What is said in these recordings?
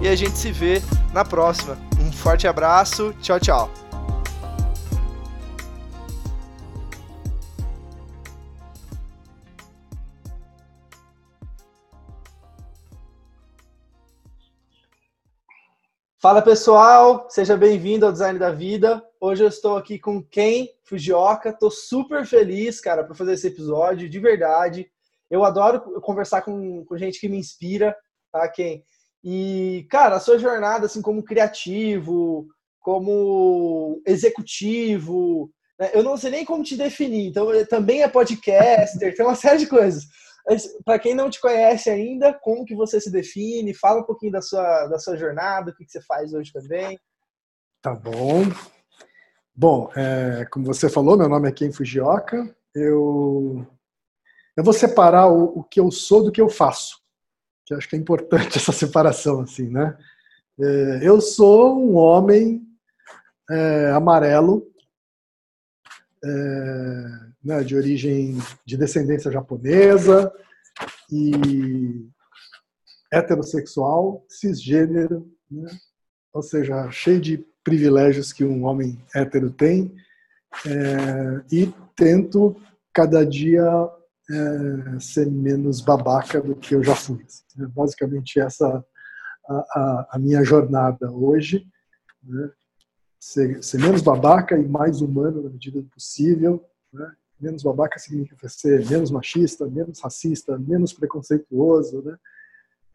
e a gente se vê na próxima. Um forte abraço, tchau, tchau. Fala pessoal, seja bem-vindo ao Design da Vida. Hoje eu estou aqui com Ken Fujioka. Estou super feliz, cara, por fazer esse episódio, de verdade. Eu adoro conversar com, com gente que me inspira, tá, Ken? E, cara, a sua jornada, assim, como criativo, como executivo, né? eu não sei nem como te definir. Então, também é podcaster, tem uma série de coisas. Para quem não te conhece ainda, como que você se define? Fala um pouquinho da sua, da sua jornada, o que, que você faz hoje também. Tá bom. Bom, é, como você falou, meu nome é Ken Fujioka. Eu, eu vou separar o, o que eu sou do que eu faço que acho que é importante essa separação, assim, né? É, eu sou um homem é, amarelo, é, né, de origem de descendência japonesa e heterossexual, cisgênero, né? ou seja, cheio de privilégios que um homem hétero tem, é, e tento cada dia é, ser menos babaca do que eu já fui. É basicamente essa a, a, a minha jornada hoje. Né? Ser, ser, menos babaca e mais humano na medida do possível. Né? Menos babaca significa ser menos machista, menos racista, menos preconceituoso. Né?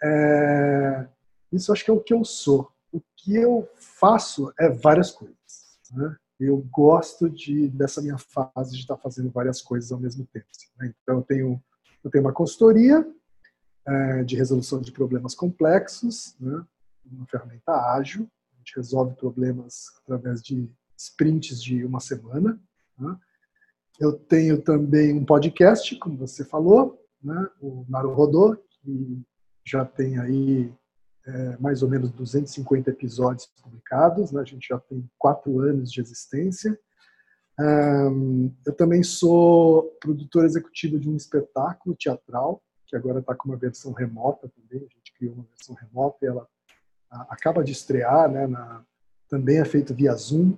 É, isso acho que é o que eu sou. O que eu faço é várias coisas. Né? Eu gosto de dessa minha fase de estar fazendo várias coisas ao mesmo tempo. Né? Então eu tenho eu tenho uma consultoria é, de resolução de problemas complexos, né? uma ferramenta ágil, a gente resolve problemas através de sprints de uma semana. Né? Eu tenho também um podcast, como você falou, né? o Naruhodô, que já tem aí é, mais ou menos 250 episódios publicados, né? a gente já tem quatro anos de existência. Um, eu também sou produtor executivo de um espetáculo teatral, que agora está com uma versão remota também, a gente criou uma versão remota e ela a, acaba de estrear, né, na, também é feito via Zoom,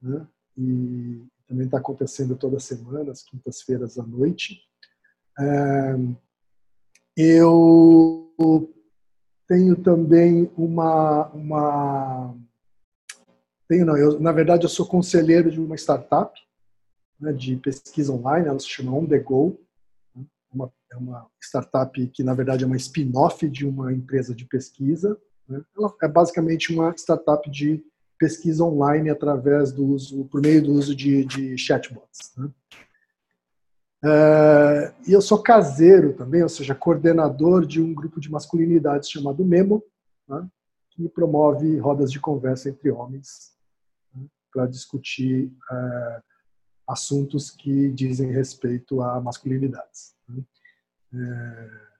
né, e também está acontecendo toda semana, às quintas-feiras à noite. Um, eu tenho também uma, uma tenho não, eu, na verdade eu sou conselheiro de uma startup né, de pesquisa online, ela se chama On The Go, né, uma, é uma startup que na verdade é uma spin-off de uma empresa de pesquisa. Né, ela é basicamente uma startup de pesquisa online através do uso, por meio do uso de, de chatbots. Né. Uh, e eu sou caseiro também, ou seja, coordenador de um grupo de masculinidades chamado Memo, né, que promove rodas de conversa entre homens né, para discutir uh, assuntos que dizem respeito a masculinidades. Né. Uh,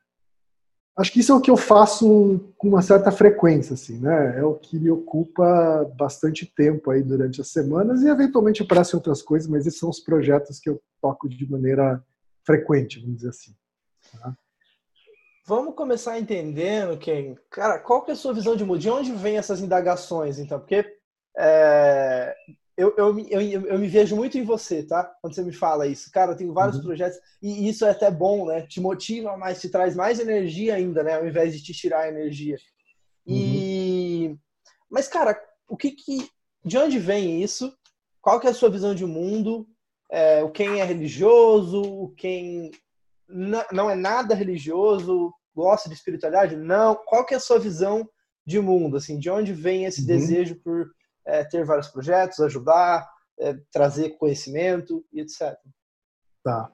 acho que isso é o que eu faço com uma certa frequência, assim, né? É o que me ocupa bastante tempo aí durante as semanas e eventualmente aparecem outras coisas, mas esses são os projetos que eu toco de maneira frequente, vamos dizer assim. Tá? Vamos começar entendendo quem, cara, qual que é a sua visão de mundo? De onde vem essas indagações, então? Porque é, eu, eu, eu, eu, me vejo muito em você, tá? Quando você me fala isso. Cara, eu tenho vários uhum. projetos e isso é até bom, né? Te motiva mais, te traz mais energia ainda, né? Ao invés de te tirar energia. E... Uhum. Mas, cara, o que que... De onde vem isso? Qual que é a sua visão de mundo? É, o quem é religioso? O quem não é nada religioso? Gosta de espiritualidade? Não. Qual que é a sua visão de mundo? Assim, de onde vem esse uhum. desejo por é, ter vários projetos, ajudar, é, trazer conhecimento e etc. Tá.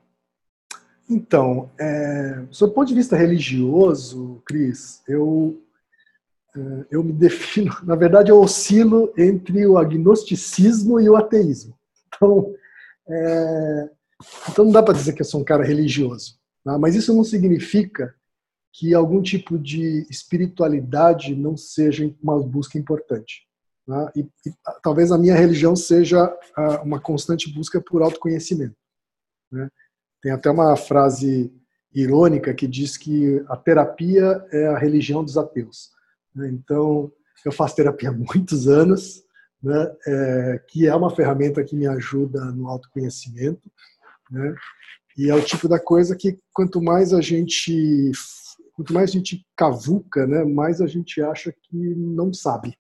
Então, é, sob o ponto de vista religioso, Cris, eu, é, eu me defino, na verdade, eu oscilo entre o agnosticismo e o ateísmo. Então, é, então não dá para dizer que eu sou um cara religioso, tá? mas isso não significa que algum tipo de espiritualidade não seja uma busca importante. Tá? E, e, talvez a minha religião seja uma constante busca por autoconhecimento. Né? Tem até uma frase irônica que diz que a terapia é a religião dos ateus. Né? Então, eu faço terapia há muitos anos, né? é, que é uma ferramenta que me ajuda no autoconhecimento. Né? E é o tipo da coisa que quanto mais a gente quanto mais a gente cavuca, né, mais a gente acha que não sabe.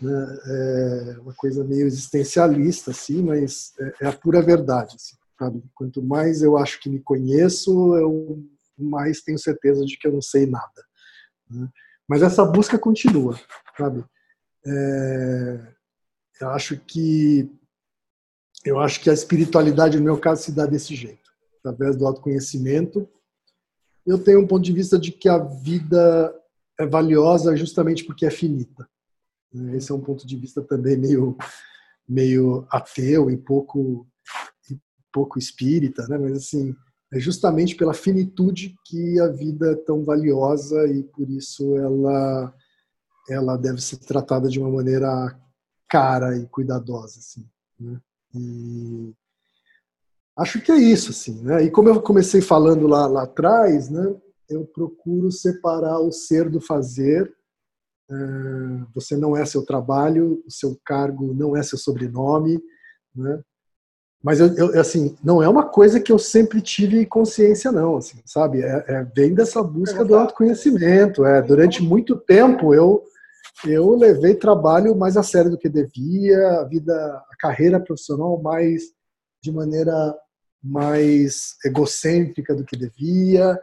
Né? É uma coisa meio existencialista, assim, mas é, é a pura verdade. Assim, sabe? Quanto mais eu acho que me conheço, eu mais tenho certeza de que eu não sei nada. Né? Mas essa busca continua, sabe? É, eu acho que eu acho que a espiritualidade no meu caso se dá desse jeito, através do autoconhecimento. Eu tenho um ponto de vista de que a vida é valiosa justamente porque é finita. Esse é um ponto de vista também meio meio ateu e pouco e pouco espírita, né? Mas assim, é justamente pela finitude que a vida é tão valiosa e por isso ela ela deve ser tratada de uma maneira cara e cuidadosa assim né? e acho que é isso assim né e como eu comecei falando lá lá atrás né eu procuro separar o ser do fazer é, você não é seu trabalho o seu cargo não é seu sobrenome né mas eu, eu, assim, não é uma coisa que eu sempre tive consciência, não, assim, sabe? É, é, vem dessa busca do autoconhecimento. É, durante muito tempo eu eu levei trabalho mais a sério do que devia, a vida, a carreira profissional mais de maneira mais egocêntrica do que devia,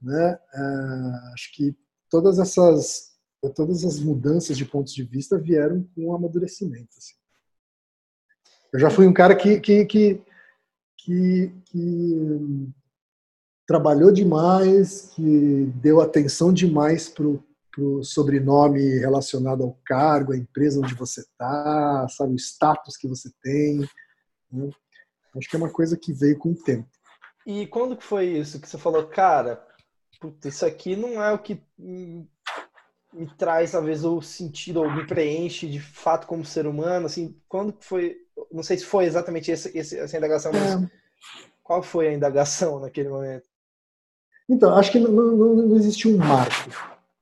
né? É, acho que todas essas todas as mudanças de pontos de vista vieram com o amadurecimento. Assim. Eu já fui um cara que, que, que, que, que trabalhou demais, que deu atenção demais para o sobrenome relacionado ao cargo, a empresa onde você está, sabe, o status que você tem. Né? Acho que é uma coisa que veio com o tempo. E quando que foi isso que você falou, cara, puta, isso aqui não é o que me traz talvez o sentido ou me preenche de fato como ser humano, assim, quando foi não sei se foi exatamente esse, essa indagação, mas é. qual foi a indagação naquele momento? Então, acho que não, não, não existe um marco,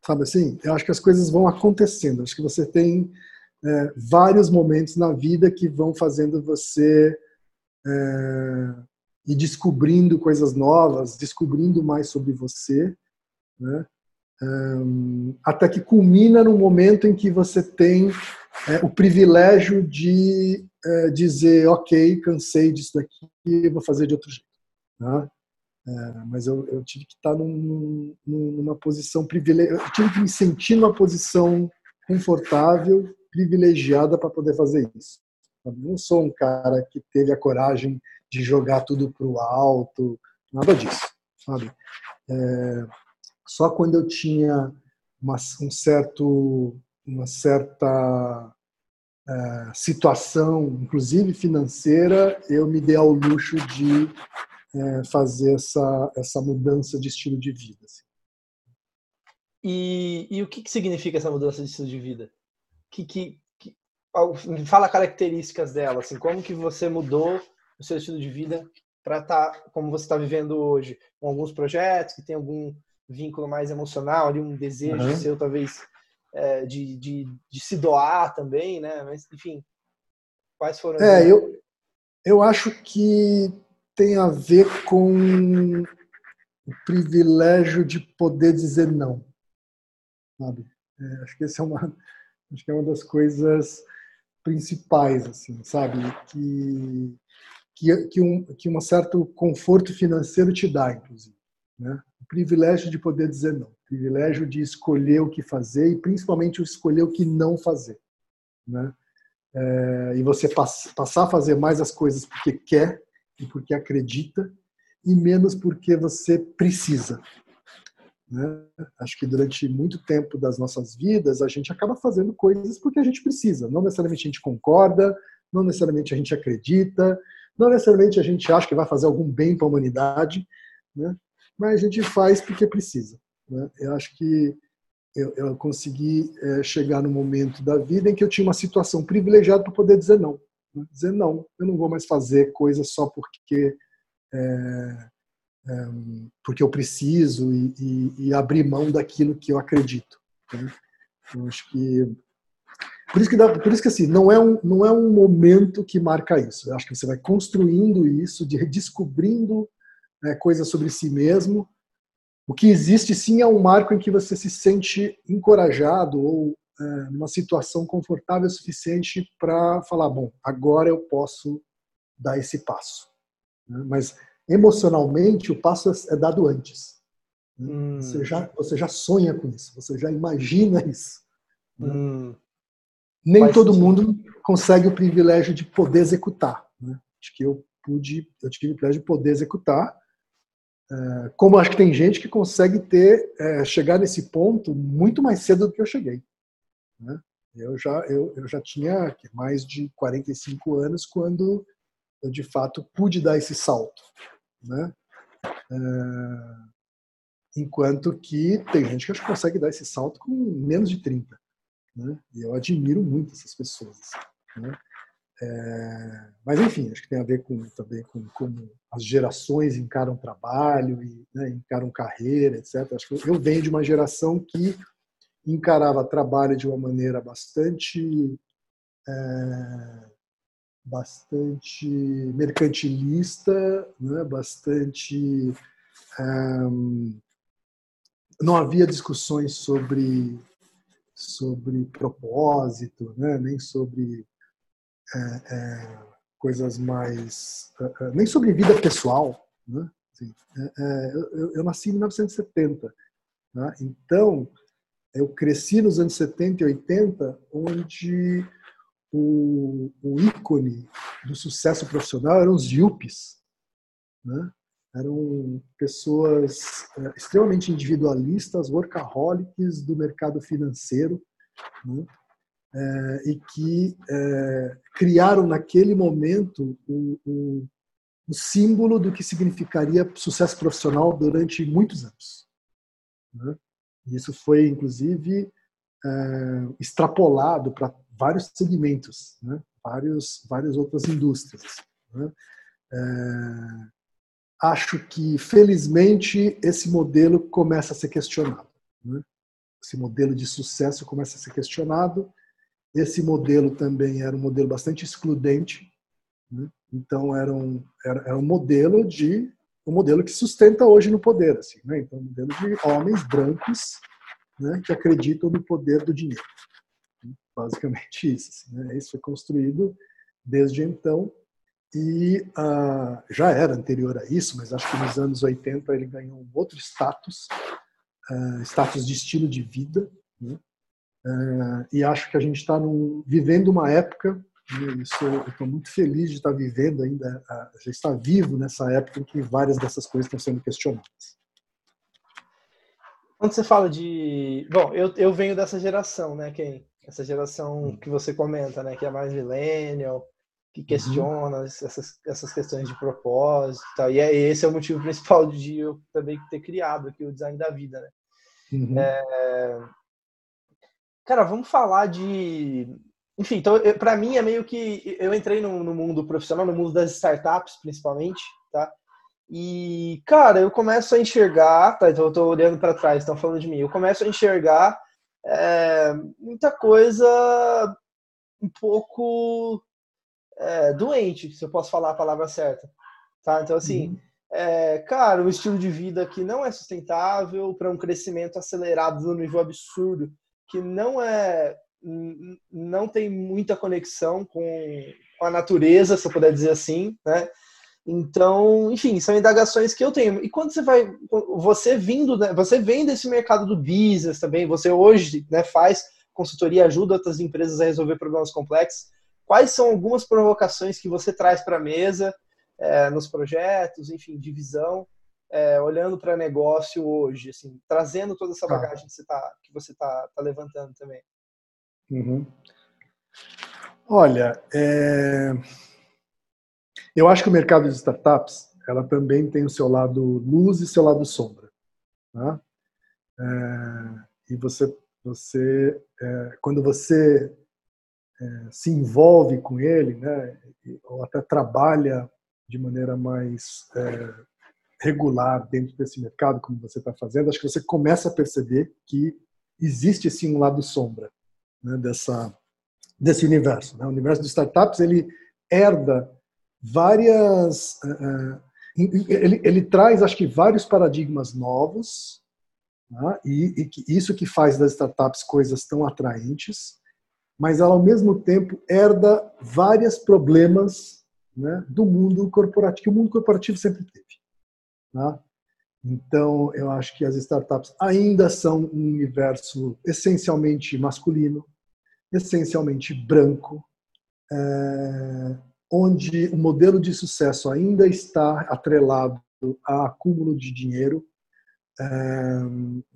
sabe assim? Eu acho que as coisas vão acontecendo. Acho que você tem é, vários momentos na vida que vão fazendo você é, ir descobrindo coisas novas, descobrindo mais sobre você, né? Um, até que culmina no momento em que você tem é, o privilégio de é, dizer, ok, cansei disso daqui, vou fazer de outro jeito. Né? É, mas eu, eu, tive que estar num, numa posição privilegiada, eu tive que me sentir numa posição confortável, privilegiada para poder fazer isso. Eu não sou um cara que teve a coragem de jogar tudo para o alto, nada disso, sabe? É, só quando eu tinha uma, um certo, uma certa é, situação, inclusive financeira, eu me dei ao luxo de é, fazer essa, essa mudança de estilo de vida. Assim. E, e o que, que significa essa mudança de estilo de vida? Que, que, que, fala características dela, assim, como que você mudou o seu estilo de vida para estar tá, como você está vivendo hoje, com alguns projetos que tem algum vínculo mais emocional, ali um desejo uhum. seu, talvez, é, de, de, de, se doar também, né? Mas, enfim, quais foram... É, eu, eu acho que tem a ver com o privilégio de poder dizer não, sabe? É, acho que essa é uma, acho que é uma das coisas principais, assim, sabe? Que que, que um que um certo conforto financeiro te dá, inclusive, né? privilégio de poder dizer não, privilégio de escolher o que fazer e principalmente escolher o que não fazer, né? É, e você pass, passar a fazer mais as coisas porque quer e porque acredita e menos porque você precisa. Né? Acho que durante muito tempo das nossas vidas a gente acaba fazendo coisas porque a gente precisa. Não necessariamente a gente concorda, não necessariamente a gente acredita, não necessariamente a gente acha que vai fazer algum bem para a humanidade, né? mas a gente faz porque precisa. Né? Eu acho que eu, eu consegui é, chegar no momento da vida em que eu tinha uma situação privilegiada para poder dizer não. Dizer não, eu não vou mais fazer coisas só porque é, é, porque eu preciso e, e, e, abrir mão daquilo que eu acredito. Né? Eu acho que por isso que, dá, por isso que assim, não é, um, não é um momento que marca isso. Eu acho que você vai construindo isso, de redescobrindo né, coisas sobre si mesmo. O que existe sim é um marco em que você se sente encorajado ou numa situação confortável o suficiente para falar, bom, agora eu posso dar esse passo. Né? Mas emocionalmente o passo é dado antes. Né? Hum. Você, já, você já sonha com isso, você já imagina isso. Né? Hum. Nem Faz todo sentido. mundo consegue o privilégio de poder executar. Né? Acho que eu pude, eu tive o privilégio de poder executar. É, como acho que tem gente que consegue ter, é, chegar nesse ponto muito mais cedo do que eu cheguei. Né? Eu já, eu, eu já tinha mais de 45 anos quando eu de fato pude dar esse salto, né? É, enquanto que tem gente que acho que consegue dar esse salto com menos de 30. Né? E eu admiro muito essas pessoas. Né? É, mas enfim, acho que tem a ver com, também com como as gerações encaram trabalho e né, encaram carreira, etc. Acho que eu venho de uma geração que encarava trabalho de uma maneira bastante é, bastante mercantilista, né, bastante um, não havia discussões sobre sobre propósito, né? nem sobre é, é, coisas mais. É, é nem sobre vida pessoal. Né? Assim, é, é, eu, eu, nasci em 1970. Né? Então, eu cresci nos anos 70 e 80, onde o, o ícone do sucesso profissional eram os yuppies. Né? eram pessoas é, extremamente individualistas, workaholics do mercado financeiro, né? é, e que é, criaram naquele momento o, o, o, símbolo do que significaria sucesso profissional durante muitos anos. Né? Isso foi, inclusive, é, extrapolado para vários segmentos, né? vários, várias outras indústrias. Né? É, acho que, felizmente, esse modelo começa a ser questionado. Né? Esse modelo de sucesso começa a ser questionado. Esse modelo também era um modelo bastante excludente. Né? Então, era um, era, era, um modelo de um modelo que sustenta hoje no poder. Assim, né? Então, um modelo de homens brancos né, que acreditam no poder do dinheiro. Basicamente isso. Assim, né? Isso foi construído desde então e uh, já era anterior a isso, mas acho que nos anos 80 ele ganhou um outro status, uh, status de estilo de vida, né? uh, e acho que a gente está vivendo uma época, estou muito feliz de estar vivendo ainda, já está vivo nessa época em que várias dessas coisas estão sendo questionadas. Quando você fala de, bom, eu, eu venho dessa geração, né, Ken? Essa geração hum. que você comenta, né, que é mais millennial, que questiona uhum. essas, essas questões de propósito e tal. E é, esse é o motivo principal de eu também ter criado aqui o design da vida, né? Uhum. É... Cara, vamos falar de. Enfim, então, para mim é meio que. Eu entrei no, no, mundo profissional, no mundo das startups, principalmente, tá? E, cara, eu começo a enxergar, tá? Então, eu tô olhando para trás, estão falando de mim. Eu começo a enxergar é, muita coisa um pouco é, doente, se eu posso falar a palavra certa. Tá? Então, assim, uhum. é, cara, o estilo de vida que não é sustentável para um crescimento acelerado no nível absurdo, que não é não tem muita conexão com, a natureza, se eu puder dizer assim, né? Então, enfim, são indagações que eu tenho. E quando você vai, você vindo, né, você vem desse mercado do business também, você hoje né, faz consultoria, ajuda outras empresas a resolver problemas complexos quais são algumas provocações que você traz para a mesa é, nos projetos, enfim, de visão, é, olhando para negócio hoje, assim, trazendo toda essa tá. bagagem que você está tá, tá levantando também? Uhum. Olha, é... eu acho que o mercado de startups ela também tem o seu lado luz e seu lado sombra. Tá? É... E você, você é... quando você é, se envolve com ele, né, ou até trabalha de maneira mais é, regular dentro desse mercado, como você está fazendo, acho que você começa a perceber que existe sim um lado sombra né, dessa desse universo. Né? O universo de startups ele herda várias, uh, ele, ele traz acho que vários paradigmas novos né? e, e que isso que faz das startups coisas tão atraentes, mas ela ao mesmo tempo herda vários problemas né, do mundo corporativo que o mundo corporativo sempre teve. Tá? Então, eu acho que as startups ainda são um universo essencialmente masculino, essencialmente branco, é, onde o modelo de sucesso ainda está atrelado a acúmulo de dinheiro. É,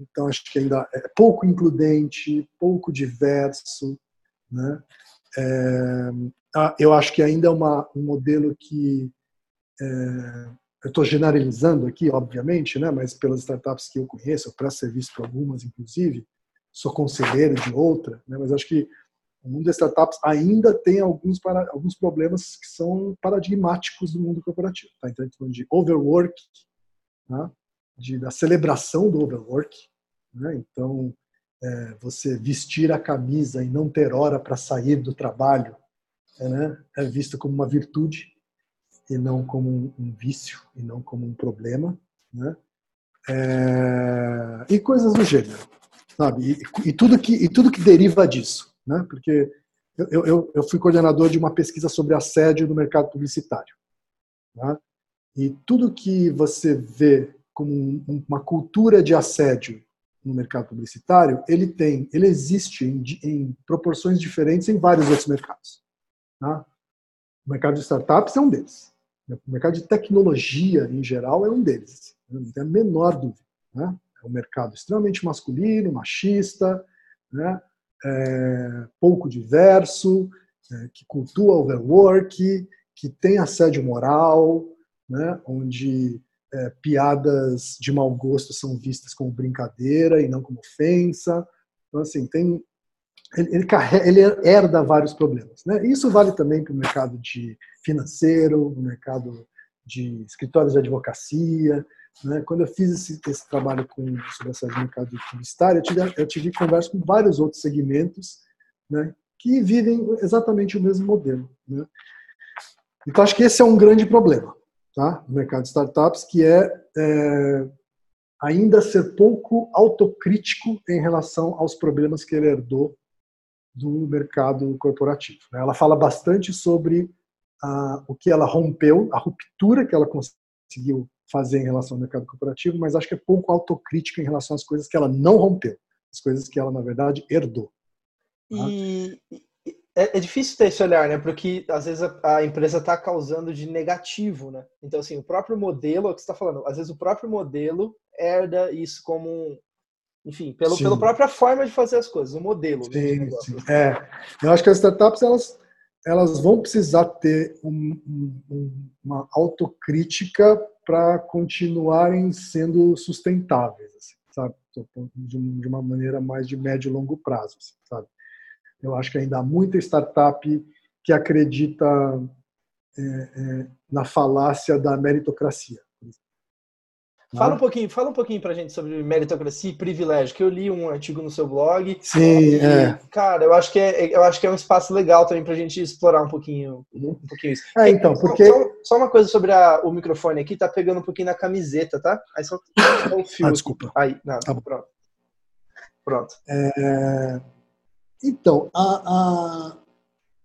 então, acho que ainda é pouco includente, pouco diverso. Né? É, eu acho que ainda é uma, um modelo que eu estou generalizando aqui, obviamente, né, mas pelas startups que eu conheço, eu presto serviço para algumas, inclusive, sou conselheiro de outra, né, mas acho que o mundo das startups ainda tem alguns, para, alguns problemas que são paradigmáticos do mundo corporativo. Tá? Então, falando de overwork, né, de, da celebração do overwork. Né? Então, é, você vestir a camisa e não ter hora para sair do trabalho é, né, é visto como uma virtude e não como um, vício e não como um problema, né? É, e coisas do gênero, sabe? E, e, tudo que e tudo que deriva disso, né? Porque eu, eu, eu fui coordenador de uma pesquisa sobre assédio no mercado publicitário, né? E tudo que você vê como um, uma cultura de assédio no mercado publicitário, ele tem, ele existe em, em proporções diferentes em vários outros mercados. Tá? O mercado de startups é um deles. O mercado de tecnologia, em geral, é um deles. Não tem a menor dúvida. Né? É um mercado extremamente masculino, machista, né? É, pouco diverso, é, que cultua overwork, que tem assédio moral, né? onde é, piadas de mau gosto são vistas como brincadeira e não como ofensa. Então, assim, tem, ele, ele, carrega, ele herda vários problemas. Né? Isso vale também para o mercado de financeiro, no mercado de escritórios de advocacia. Né? Quando eu fiz esse, esse trabalho com, sobre essa mercado publicitário, eu tive, eu tive conversa com vários outros segmentos né, que vivem exatamente o mesmo modelo. Né? Então, acho que esse é um grande problema tá? no mercado de startups, que é, é ainda ser pouco autocrítico em relação aos problemas que ele herdou do mercado corporativo. Né? Ela fala bastante sobre a, o que ela rompeu, a ruptura que ela conseguiu fazer em relação ao mercado corporativo, mas acho que é pouco autocrítica em relação às coisas que ela não rompeu, as coisas que ela, na verdade, herdou. Tá? E é, é, difícil ter esse olhar, né? Porque às vezes a, a empresa está causando de negativo, né? Então, assim, o próprio modelo, é o que você está falando, às vezes o próprio modelo herda isso como um, enfim, pelo, pela própria forma de fazer as coisas, o modelo. Sim, sim. É, eu acho que as startups elas, elas vão precisar ter um, um, uma autocrítica para continuarem sendo sustentáveis, assim, sabe? De, uma maneira mais de médio e longo prazo, assim, sabe? Eu acho que ainda há muita startup que acredita é, é, na falácia da meritocracia. Fala um pouquinho, fala um pouquinho pra gente sobre meritocracia e privilégio, que eu li um artigo no seu blog. Sim, e, é. Cara, eu acho que é, eu acho que é um espaço legal também pra gente explorar um pouquinho, um pouquinho isso. É, então, porque só, só uma coisa sobre a, o microfone aqui, tá pegando um pouquinho na camiseta, tá? Aí só, só fio. Ah, desculpa. Aí, não, tá pronto. Pronto. É... Então, a, a...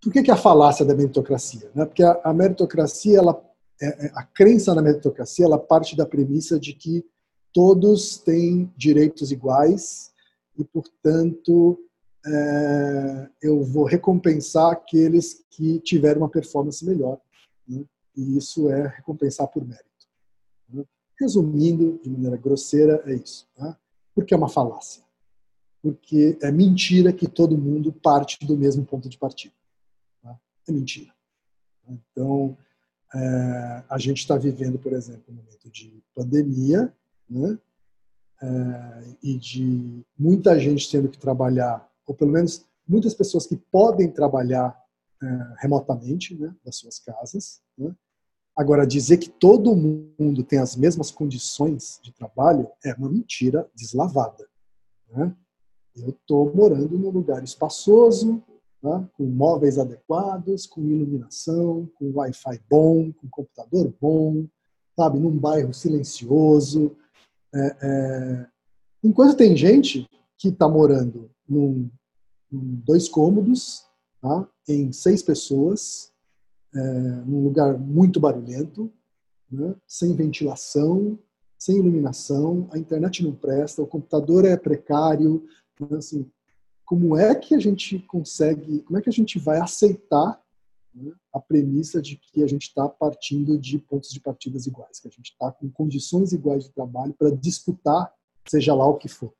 por que, que a falácia da meritocracia? Né? Porque a, a meritocracia ela a crença na meritocracia ela parte da premissa de que todos têm direitos iguais e, portanto, é, eu vou recompensar aqueles que tiveram uma performance melhor. Né? E isso é recompensar por mérito. Né? resumindo de maneira grosseira, é isso. Tá? Porque é uma falácia. Porque é mentira que todo mundo parte do mesmo ponto de partida. Tá? É mentira. Então, é, a gente está vivendo, por exemplo, um momento de pandemia, né? É, e de muita gente tendo que trabalhar, ou pelo menos muitas pessoas que podem trabalhar é, remotamente né, das suas casas. Né? Agora, dizer que todo mundo tem as mesmas condições de trabalho é uma mentira deslavada. Né? Eu estou morando num lugar espaçoso, né, com móveis adequados, com iluminação, com Wi-Fi bom, com computador bom, sabe, num bairro silencioso. É, é... Enquanto tem gente que está morando num, num, dois cômodos, tá, em seis pessoas, é, num lugar muito barulhento, né, sem ventilação, sem iluminação, a internet não presta, o computador é precário, né, assim, como é que a gente consegue, como é que a gente vai aceitar né, a premissa de que a gente está partindo de pontos de partidas iguais, que a gente está com condições iguais de trabalho para disputar, seja lá o que for.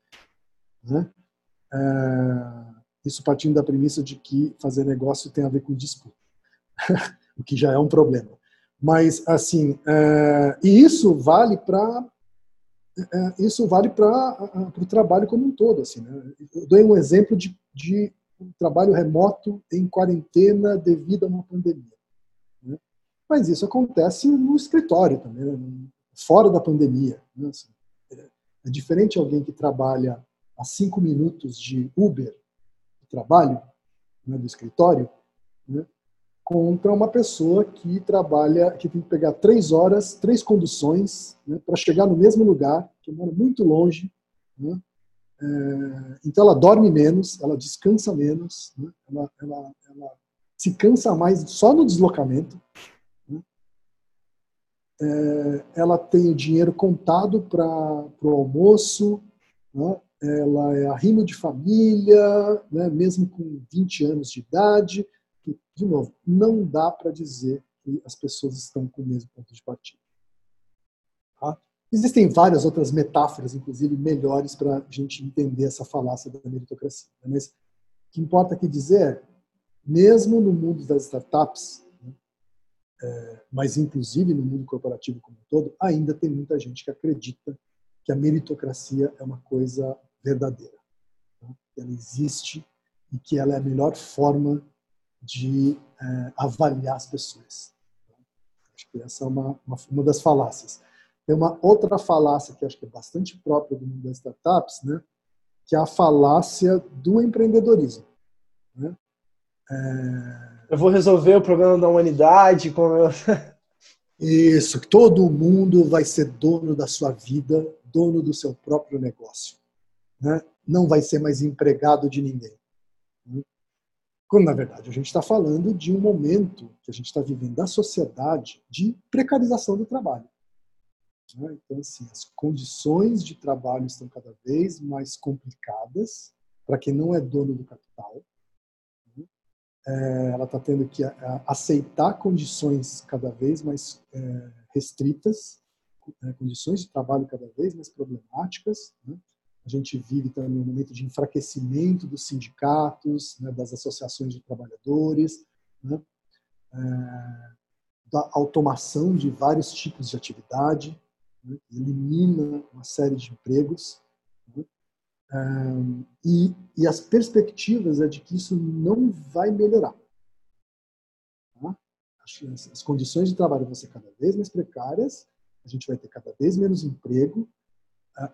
Né? É, isso partindo da premissa de que fazer negócio tem a ver com disputa, o que já é um problema. Mas, assim, é, e isso vale para isso vale para o trabalho como um todo. Assim, né? Eu dou um exemplo de, de um trabalho remoto em quarentena devido a uma pandemia. Né? Mas isso acontece no escritório também, né? fora da pandemia. Né? Assim, é, é diferente alguém que trabalha a cinco minutos de Uber do trabalho, né, do escritório, né, contra uma pessoa que trabalha, que tem que pegar três horas, três conduções né, para chegar no mesmo lugar, que mora muito longe. Né, é, então ela dorme menos, ela descansa menos, né, ela, ela, ela, se cansa mais só no deslocamento. Né, é, ela tem o dinheiro contado para o almoço, né, ela é arrimo de família, né, mesmo com 20 anos de idade que, de novo, não dá para dizer que as pessoas estão com o mesmo ponto de partida. Tá? Existem várias outras metáforas, inclusive melhores, para a gente entender essa falácia da meritocracia. Né? Mas o que importa aqui dizer é, mesmo no mundo das startups, né, é, mas inclusive no mundo corporativo como um todo, ainda tem muita gente que acredita que a meritocracia é uma coisa verdadeira. Tá? Ela existe e que ela é a melhor forma de é, avaliar as pessoas. Acho que essa é uma, uma, uma, das falácias. Tem uma outra falácia que acho que é bastante própria do mundo das startups, né? que é a falácia do empreendedorismo. Né? É... Eu vou resolver o problema da humanidade. Como eu... Isso, todo mundo vai ser dono da sua vida, dono do seu próprio negócio. Né? Não vai ser mais empregado de ninguém. Quando, na verdade, a gente está falando de um momento que a gente está vivendo da sociedade de precarização do trabalho. Né? Então, assim, as condições de trabalho estão cada vez mais complicadas para quem não é dono do capital. Né? É, ela está tendo que aceitar condições cada vez mais é, restritas, é, condições de trabalho cada vez mais problemáticas. Né? A gente vive também um momento de enfraquecimento dos sindicatos, né, das associações de trabalhadores, né, é, da automação de vários tipos de atividade, né, elimina uma série de empregos. Né, é, e, e, as perspectivas é de que isso não vai melhorar. Tá? As, as condições de trabalho vão ser cada vez mais precárias, a gente vai ter cada vez menos emprego,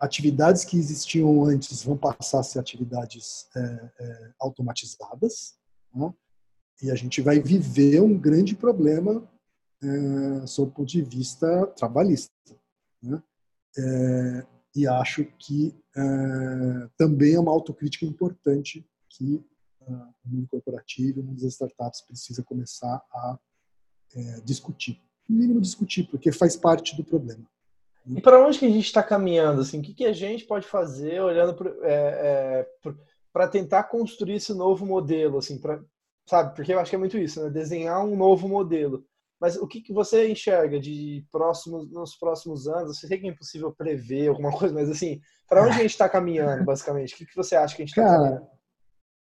atividades que existiam antes vão passar a ser atividades é, é, automatizadas, né? e a gente vai viver um grande problema é, sob o ponto de vista trabalhista. Né? É, e acho que é, também é uma autocrítica importante que uh, o mundo corporativo, o mundo das startups precisa começar a é, discutir. Mínimo discutir, porque faz parte do problema. E para onde que a gente está caminhando? Assim, o que, que a gente pode fazer olhando para é, é, tentar construir esse novo modelo? Assim, pra, sabe? Porque eu acho que é muito isso, né? desenhar um novo modelo. mas o que, que você enxerga de próximos, nos próximos anos? Eu sei que é impossível prever alguma coisa, mas assim, para onde a gente está caminhando, basicamente? O que, que você acha que a gente está caminhando?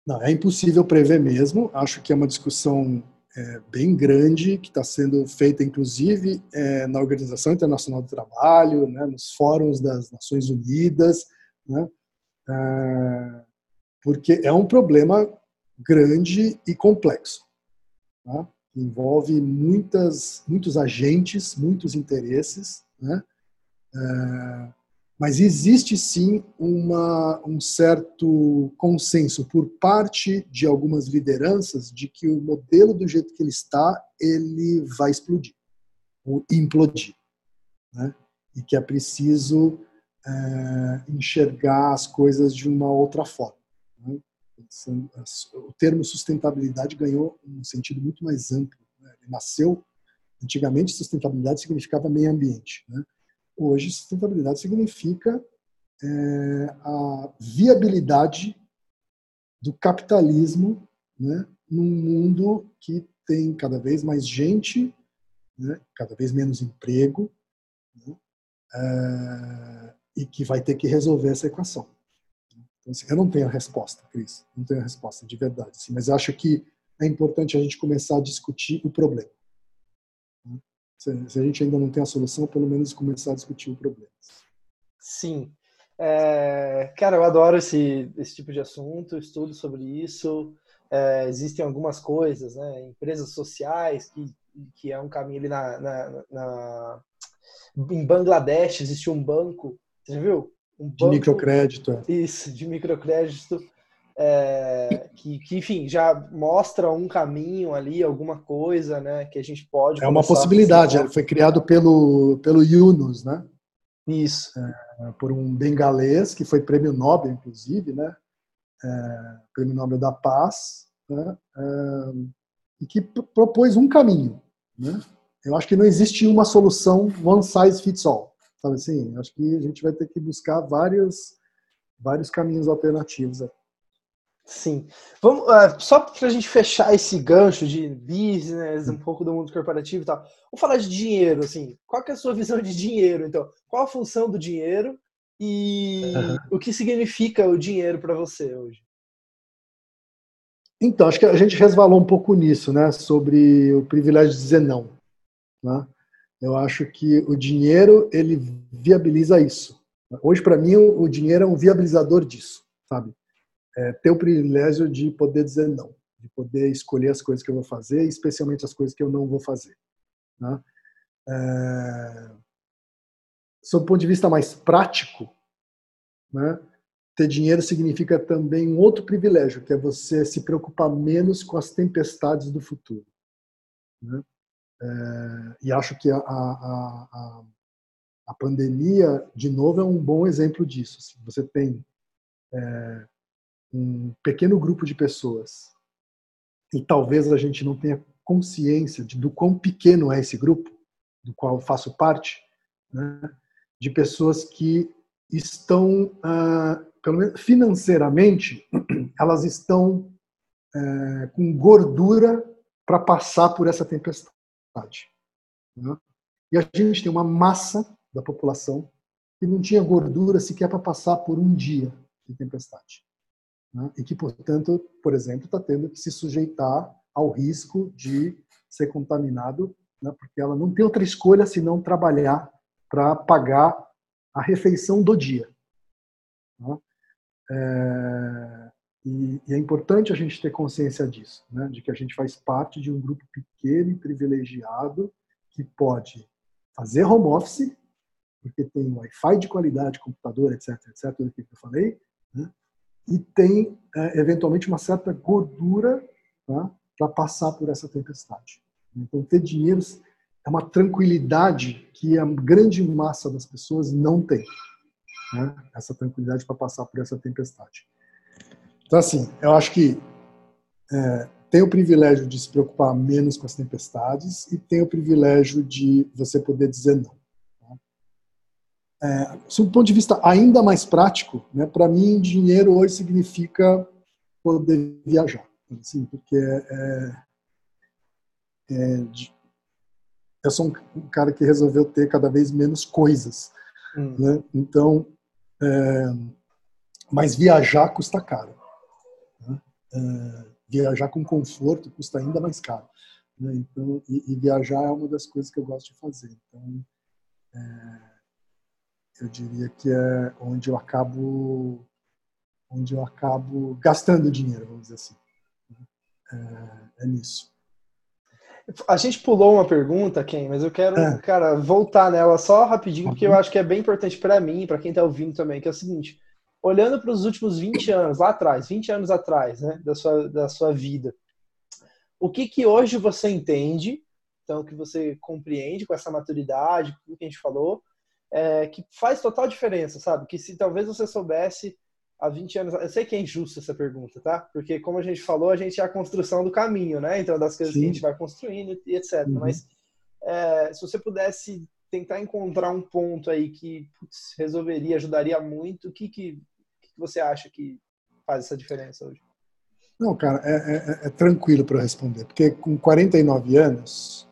Não, é impossível prever mesmo. Acho que é uma discussão é, bem grande que está sendo feita, inclusive, é, na Organização Internacional do Trabalho, né, nos fóruns das Nações Unidas, né, é, porque é um problema grande e complexo. Tá? Envolve muitas, muitos agentes, muitos interesses, né? Mas existe sim uma, um certo consenso por parte de algumas lideranças de que o modelo do jeito que ele está, ele vai explodir, ou implodir. Né? E que é preciso é, enxergar as coisas de uma outra forma. Né? O termo sustentabilidade ganhou um sentido muito mais amplo. Né? Ele nasceu, antigamente, sustentabilidade significava meio ambiente. Né? Hoje, sustentabilidade significa é, a viabilidade do capitalismo né, num mundo que tem cada vez mais gente, né, cada vez menos emprego, né, é, e que vai ter que resolver essa equação. Então, assim, eu não tenho a resposta, Cris, não tenho a resposta de verdade, assim, mas acho que é importante a gente começar a discutir o problema. Se, a gente ainda não tem a solução, pelo menos começar a discutir o problema. Sim. É, cara, eu adoro esse, esse tipo de assunto, estudo sobre isso. É, existem algumas coisas, né? Empresas sociais, que, que é um caminho ali na, na, na em Bangladesh existe um banco, você já viu? Um banco, de microcrédito. É. Isso, de microcrédito é, que, que, enfim, já mostra um caminho ali, alguma coisa, né, que a gente pode. É uma possibilidade. Ele foi criado pelo pelo Yunus, né? Isso. É, por um bengalês que foi prêmio Nobel, inclusive, né? É, prêmio Nobel da Paz, né? É, e que propôs um caminho, né? Eu acho que não existe uma solução one size fits all, sabe assim? Acho que a gente vai ter que buscar vários vários caminhos alternativos. Sim. Vamos, uh, só para a gente fechar esse gancho de business, um pouco do mundo corporativo e tal, vamos falar de dinheiro, assim. Qual é a sua visão de dinheiro, então? Qual a função do dinheiro e uhum. o que significa o dinheiro para você hoje? Então, acho que a gente resvalou um pouco nisso, né? Sobre o privilégio de dizer não. Né? Eu acho que o dinheiro, ele viabiliza isso. Hoje, para mim, o dinheiro é um viabilizador disso, sabe? É, ter o privilégio de poder dizer não, de poder escolher as coisas que eu vou fazer, especialmente as coisas que eu não vou fazer. Né? É, sob o ponto de vista mais prático, né, ter dinheiro significa também um outro privilégio, que é você se preocupar menos com as tempestades do futuro. Né? É, e acho que a, a, a, a, pandemia, de novo, é um bom exemplo disso. Você tem é, um pequeno grupo de pessoas e talvez a gente não tenha consciência de, do quão pequeno é esse grupo, do qual eu faço parte, né, de pessoas que estão, uh, pelo menos financeiramente, elas estão uh, com gordura para passar por essa tempestade. Né? E a gente tem uma massa da população que não tinha gordura sequer para passar por um dia de tempestade né? e que, portanto, por exemplo, está tendo que se sujeitar ao risco de ser contaminado, né? porque ela não tem outra escolha senão trabalhar para pagar a refeição do dia. Né? É, e, e, é importante a gente ter consciência disso, né? de que a gente faz parte de um grupo pequeno e privilegiado que pode fazer home office, porque tem Wi-Fi de qualidade, computador, etc, etc, tudo que eu falei, né? E tem, é, eventualmente, uma certa gordura tá, para passar por essa tempestade. Então, ter dinheiro é uma tranquilidade que a grande massa das pessoas não tem. Né? Essa tranquilidade para passar por essa tempestade. Então, assim, eu acho que é, tem o privilégio de se preocupar menos com as tempestades e tem o privilégio de você poder dizer não. É, sob o ponto de vista ainda mais prático, né, para mim, dinheiro hoje significa poder viajar. Assim, porque é, é, é eu sou um cara que resolveu ter cada vez menos coisas. Hum. Né? Então, é, mas viajar custa caro. Né? É, viajar com conforto custa ainda mais caro. Né? Então, e, e, viajar é uma das coisas que eu gosto de fazer. Então, é, eu diria que é onde eu acabo onde eu acabo gastando dinheiro, vamos dizer assim. É, é nisso. A gente pulou uma pergunta, Ken, mas eu quero, é. cara, voltar nela só rapidinho, porque eu uhum. acho que é bem importante para mim, para quem está ouvindo também, que é o seguinte: olhando para os últimos 20 anos, lá atrás, 20 anos atrás, né, da sua, da sua vida, o que que hoje você entende, então, que você compreende com essa maturidade, tudo que a gente falou, é, que faz total diferença, sabe? Que se talvez você soubesse há 20 anos. Eu sei que é injusta essa pergunta, tá? Porque, como a gente falou, a gente é a construção do caminho, né? Então, das coisas Sim. que a gente vai construindo e etc. Uhum. Mas é, se você pudesse tentar encontrar um ponto aí que putz, resolveria, ajudaria muito, o que, que, que, você acha que faz essa diferença hoje? Não, cara, é, é, é tranquilo para responder, porque com 49 anos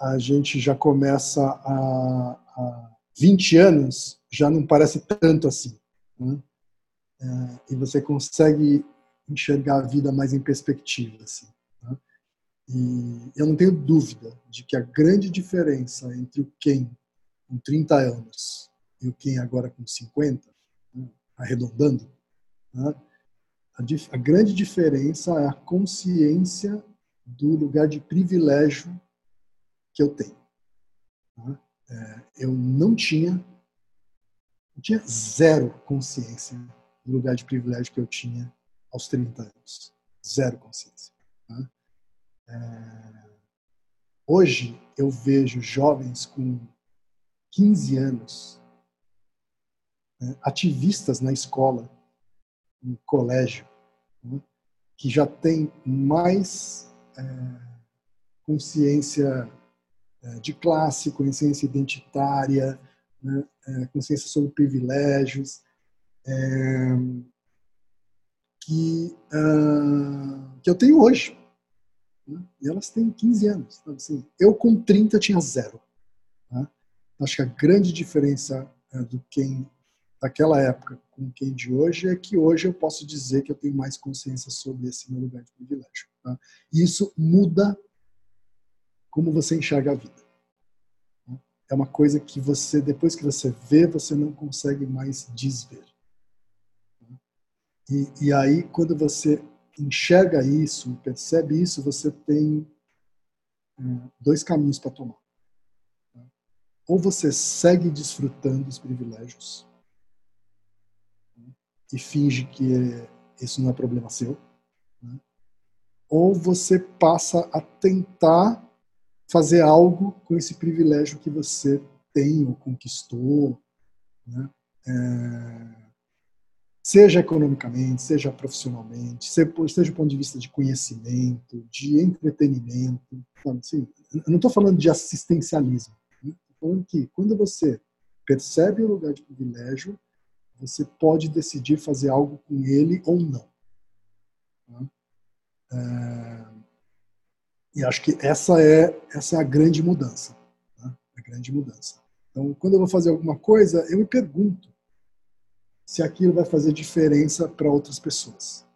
a gente já começa a, a 20 anos já não parece tanto assim. Né? É, e você consegue enxergar a vida mais em perspectiva. Assim, né? E eu não tenho dúvida de que a grande diferença entre o quem com 30 anos e o quem agora com 50, né? arredondando, né? a, a grande diferença é a consciência do lugar de privilégio que eu tenho. Né? É, eu não tinha, eu tinha zero consciência do lugar de privilégio que eu tinha aos 30 anos. Zero consciência. Né? É, hoje eu vejo jovens com 15 anos, né, ativistas na escola, no colégio, né, que já têm mais é, consciência de classe, consciência identitária, né, é, consciência sobre privilégios, é, que, uh, que eu tenho hoje. Né? E elas têm 15 anos. Então, assim, eu com 30 tinha zero. Né? Acho que a grande diferença do quem daquela época com quem de hoje é que hoje eu posso dizer que eu tenho mais consciência sobre esse meu lugar de privilégio. Tá? E isso muda como você enxerga a vida. É uma coisa que você, depois que você vê, você não consegue mais desver. E, e aí, quando você enxerga isso, percebe isso, você tem é, dois caminhos para tomar. Ou você segue desfrutando dos privilégios e finge que isso não é problema seu, né? ou você passa a tentar fazer algo com esse privilégio que você tem ou conquistou, né? É seja economicamente, seja profissionalmente, seja do ponto de vista de conhecimento, de entretenimento. Assim, eu não estou falando de assistencialismo. Estou né? falando que quando você percebe o lugar de privilégio, você pode decidir fazer algo com ele ou não. Né? É... E acho que essa é essa é a grande mudança, né? a grande mudança. Então, quando eu vou fazer alguma coisa, eu me pergunto se aquilo vai fazer diferença para outras pessoas.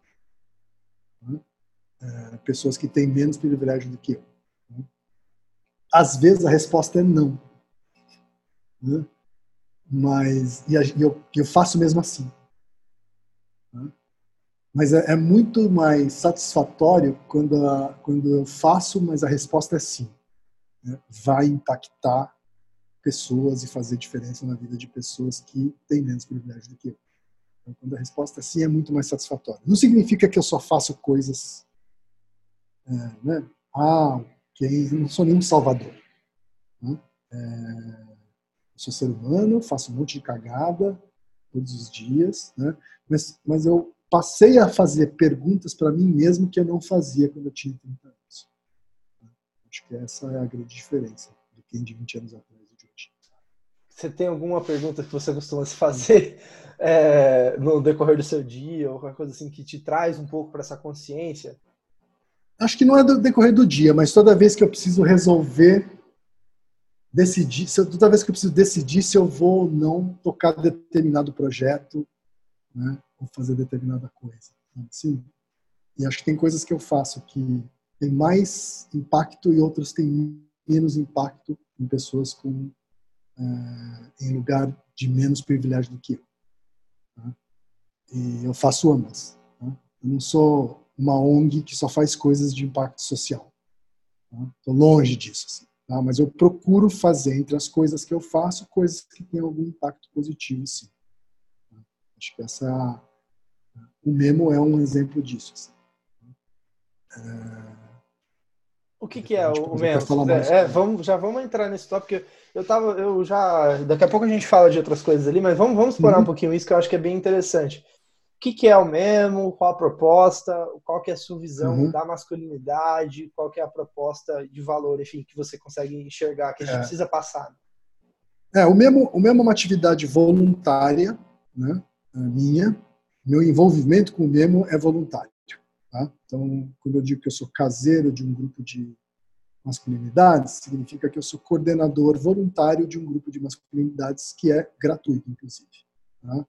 Né? É, pessoas que têm menos privilégio do que eu. Né? Às vezes a resposta é não. Né? Mas, e eu, eu faço mesmo assim. Né? Mas é, é, muito mais satisfatório quando, a, quando eu faço, mas a resposta é sim. Né? Vai impactar pessoas e fazer diferença na vida de pessoas que têm menos privilégio do que eu. Então, quando a resposta é sim, é muito mais satisfatória. Não significa que eu só faço coisas. É, né? Ah, eu não sou nenhum salvador. Né? É, sou ser humano, faço um monte de cagada todos os dias, né? mas, mas eu passei a fazer perguntas para mim mesmo que eu não fazia quando eu tinha 30 anos. Acho que essa é a grande diferença de quem de 20 anos atrás. Você tem alguma pergunta que você costuma se fazer é, no decorrer do seu dia, ou qualquer coisa assim que te traz um pouco para essa consciência? Acho que não é do decorrer do dia, mas toda vez que eu preciso resolver decidir, toda vez que eu preciso decidir se eu vou ou não tocar determinado projeto, né, ou fazer determinada coisa. Sim. E acho que tem coisas que eu faço que tem mais impacto e outras têm menos impacto em pessoas com uh, em lugar de menos privilégio do que eu. Tá? E eu faço ambas. Tá? Eu não sou uma ONG que só faz coisas de impacto social. Estou tá? longe disso. Assim, tá? Mas eu procuro fazer entre as coisas que eu faço coisas que têm algum impacto positivo, sim. Tá? Acho que essa o Memo é um exemplo disso. Assim. É... O que, que é o, Memo? É, vamos, já vamos entrar nesse tópico. Eu tava, eu já, daqui a pouco a gente fala de outras coisas ali, mas vamos, vamos explorar uhum. um pouquinho isso que eu acho que é bem interessante. O que, que é o Memo? Qual a proposta? Qual que é a sua visão uhum. da masculinidade? Qual que é a proposta de valor, enfim, que você consegue enxergar que a gente é. precisa passar? É, o Memo, o Memo é uma atividade voluntária, né, minha, meu envolvimento com o Memo é voluntário. Tá? Então, quando eu digo que eu sou caseiro de um grupo de masculinidades, significa que eu sou coordenador voluntário de um grupo de masculinidades que é gratuito, inclusive. Tá?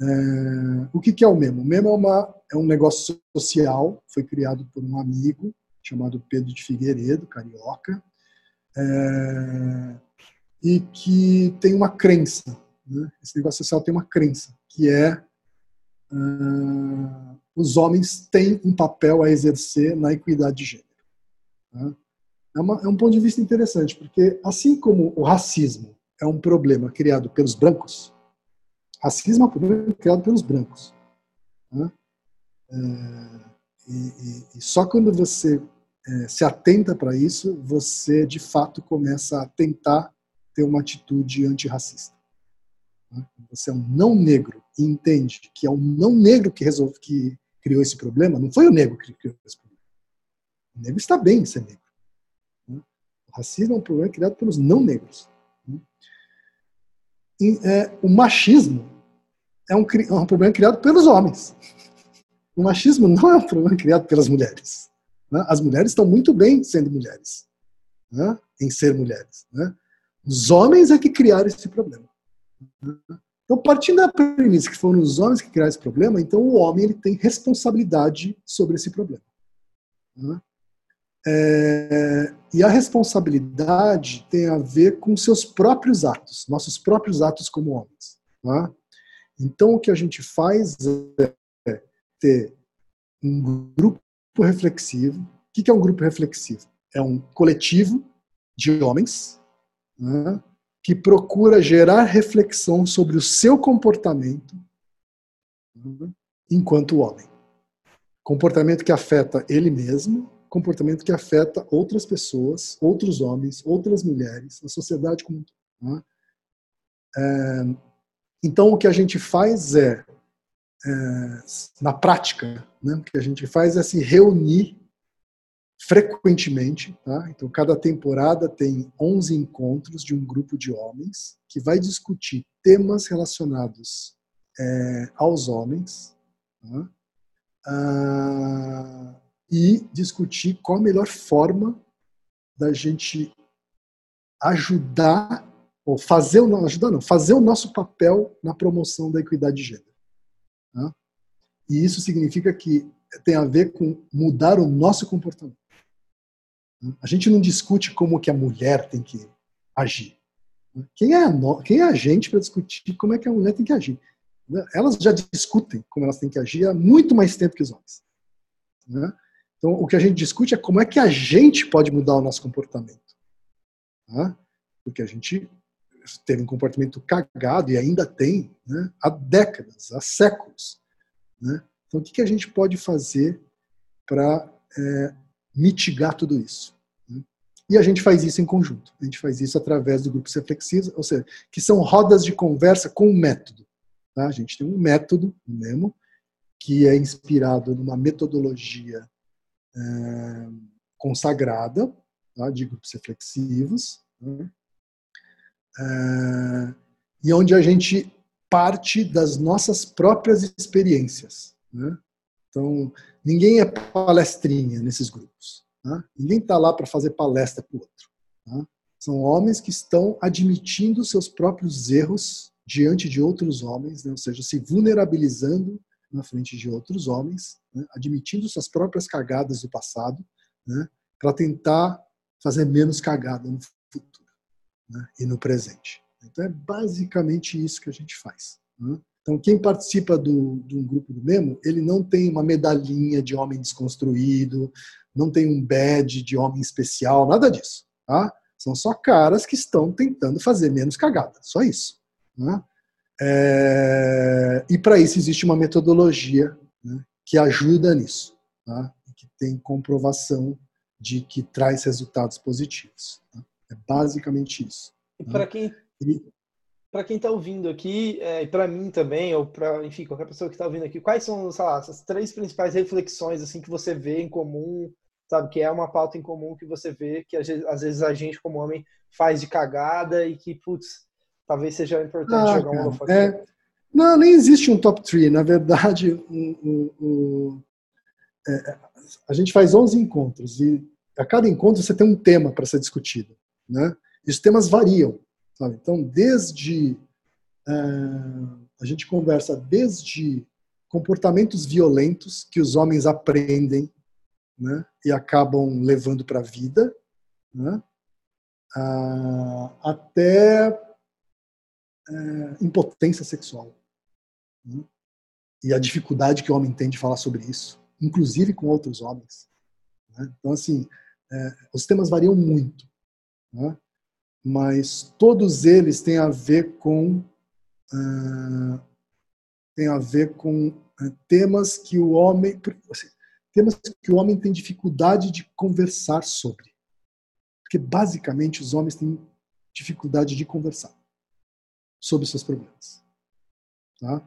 É, o que, que é o Memo? O Memo é, uma, é um negócio social, foi criado por um amigo chamado Pedro de Figueiredo, carioca, é, e que tem uma crença. Né? Esse negócio social tem uma crença, que é uh, os homens têm um papel a exercer na equidade de gênero. Tá? É, uma, é um ponto de vista interessante, porque assim como o racismo é um problema criado pelos brancos, racismo é um problema criado pelos brancos. Tá? É, e, e, e, só quando você é, se atenta para isso, você de fato começa a tentar ter uma atitude antirracista. Tá? Você é um não negro entende que é o não negro que, resolve, que criou esse problema, não foi o negro que criou esse problema. O negro está bem em ser negro. Né? O racismo é um problema criado pelos não negros. Né? E, é, o machismo é um, é um problema criado pelos homens. O machismo não é um problema criado pelas mulheres. Né? As mulheres estão muito bem sendo mulheres, né? em ser mulheres. Né? Os homens é que criaram esse problema. Então, partindo da premissa que foram os homens que criaram esse problema, então o homem ele tem responsabilidade sobre esse problema. Né? É, e a responsabilidade tem a ver com seus próprios atos, nossos próprios atos como homens. Né? Então, o que a gente faz é ter um grupo reflexivo. O que é um grupo reflexivo? É um coletivo de homens né, que procura gerar reflexão sobre o seu comportamento enquanto homem. Comportamento que afeta ele mesmo, comportamento que afeta outras pessoas, outros homens, outras mulheres, a sociedade como um. Né? É, então, o que a gente faz é, é na prática, né, o que a gente faz é se reunir frequentemente. Tá? Então, cada temporada tem 11 encontros de um grupo de homens que vai discutir temas relacionados é, aos homens tá? ah, e discutir qual a melhor forma da gente ajudar ou fazer o ajudar não, fazer o nosso papel na promoção da equidade de gênero. Tá? E isso significa que tem a ver com mudar o nosso comportamento. A gente não discute como que a mulher tem que agir. Quem é a, quem é a gente para discutir como é que a mulher tem que agir? Elas já discutem como elas têm que agir há muito mais tempo que os homens. Né? Então, o que a gente discute é como é que a gente pode mudar o nosso comportamento. Né? Porque a gente teve um comportamento cagado e ainda tem né? há décadas, há séculos. Né? Então, o que a gente pode fazer para é, mitigar tudo isso. Né? E a gente faz isso em conjunto. A gente faz isso através do grupo reflexivos, ou seja, que são rodas de conversa com um método. Tá? A gente tem um método mesmo, que é inspirado numa metodologia é, consagrada tá? de grupos reflexivos, né? é, e onde a gente parte das nossas próprias experiências. Né? Então, ninguém é palestrinha nesses grupos. Tá? Ninguém está lá para fazer palestra para o outro. Tá? São homens que estão admitindo seus próprios erros diante de outros homens, né? ou seja, se vulnerabilizando na frente de outros homens, né? admitindo suas próprias cagadas do passado, né? para tentar fazer menos cagada no futuro né? e no presente. Então é basicamente isso que a gente faz. Né? Então quem participa do, de um grupo do Memo, ele não tem uma medalhinha de homem desconstruído, não tem um badge de homem especial, nada disso. Tá? São só caras que estão tentando fazer menos cagada, só isso. Né? É, e para isso existe uma metodologia né, que ajuda nisso, tá? que tem comprovação de que traz resultados positivos. Tá? É basicamente isso. E tá? para quem para quem está ouvindo aqui, é, e para mim também, ou para, enfim, qualquer pessoa que está ouvindo aqui, quais são, sei lá, essas três principais reflexões assim que você vê em comum, sabe, que é uma pauta em comum que você vê que às vezes, a gente como homem faz de cagada e que, putz, talvez seja importante ah, jogar um holofote. É, não, nem existe um top 3. Na verdade, um, um, um, é, a gente faz 11 encontros e a cada encontro você tem um tema para ser discutido. Né? E os temas variam. Sabe? Então, desde. Uh, a gente conversa desde comportamentos violentos que os homens aprendem né? e acabam levando para a vida, né? uh, até é, impotência sexual. Né? E a dificuldade que o homem tem de falar sobre isso, inclusive com outros homens. Né? Então, assim, é, os temas variam muito, né? Mas todos eles têm a ver com uh, a ver com uh, temas que o homem temas que o homem tem dificuldade de conversar sobre, porque basicamente os homens têm dificuldade de conversar sobre seus problemas. Tá?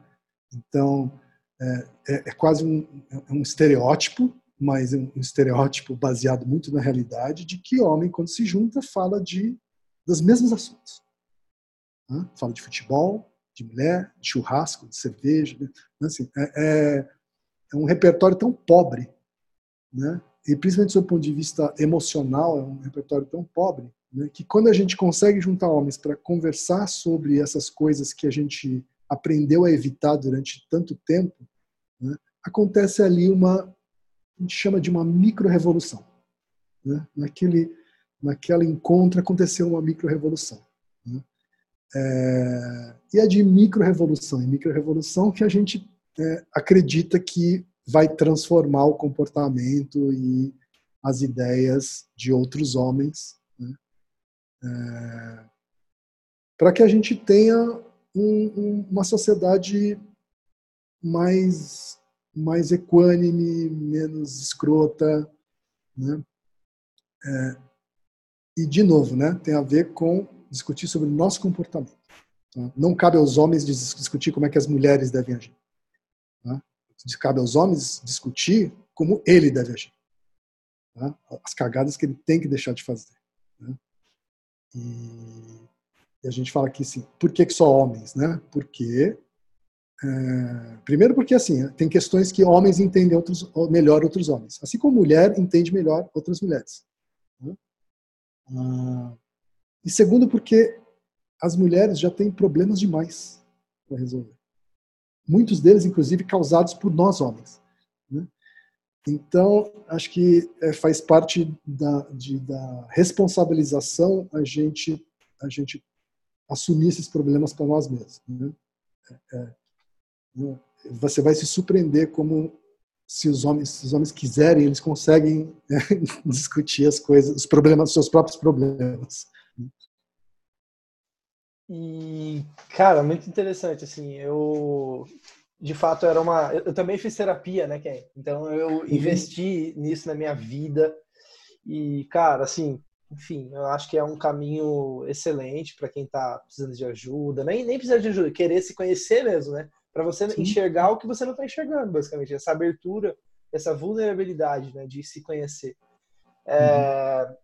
Então, é, é, é quase um, é um estereótipo, mas um, um estereótipo baseado muito na realidade de que homem, quando se junta, fala de das mesmos assuntos. Tá? Fala de futebol, de mulher, de churrasco, de cerveja. Né? Assim, é, é, é um repertório tão pobre, né? e principalmente do ponto de vista emocional, é um repertório tão pobre, né, que quando a gente consegue juntar homens para conversar sobre essas coisas que a gente aprendeu a evitar durante tanto tempo, né, acontece ali uma, a gente chama de uma micro-revolução. Né? Naquele, naquela encontro aconteceu uma micro-revolução. Né? É, e é de micro-revolução em micro-revolução que a gente é, acredita que vai transformar o comportamento e as ideias de outros homens é, para que a gente tenha um, um, uma sociedade mais, mais equânime, menos escrota. Né? É, e, de novo, né, tem a ver com discutir sobre o nosso comportamento. Tá? Não cabe aos homens discutir como é que as mulheres devem agir. Tá? Cabe aos homens discutir como ele deve agir. Tá? As cagadas que ele tem que deixar de fazer. Né? E, a gente fala aqui assim, por que, que só homens, né? Porque é, primeiro porque assim tem questões que homens entendem outros, melhor outros homens, assim como mulher entende melhor outras mulheres. Ah, e segundo porque as mulheres já têm problemas demais para resolver. Muitos deles, inclusive, causados por nós homens. Né? Então, acho que é, faz parte da, de, da responsabilização a gente, a gente assumir esses problemas para nós mesmos. Né? É, é, né? você vai se surpreender como se os homens, se os homens quiserem, eles conseguem né, discutir as coisas, os problemas, os seus próprios problemas. E, cara, muito interessante, assim, eu de fato era uma. Eu também fiz terapia, né, Ken? Então eu uhum. investi nisso na minha vida. E, cara, assim, enfim, eu acho que é um caminho excelente para quem está precisando de ajuda. Nem, nem precisa de ajuda, querer se conhecer mesmo, né? Para você Sim. enxergar o que você não está enxergando, basicamente. Essa abertura, essa vulnerabilidade, né, de se conhecer. É... Uhum.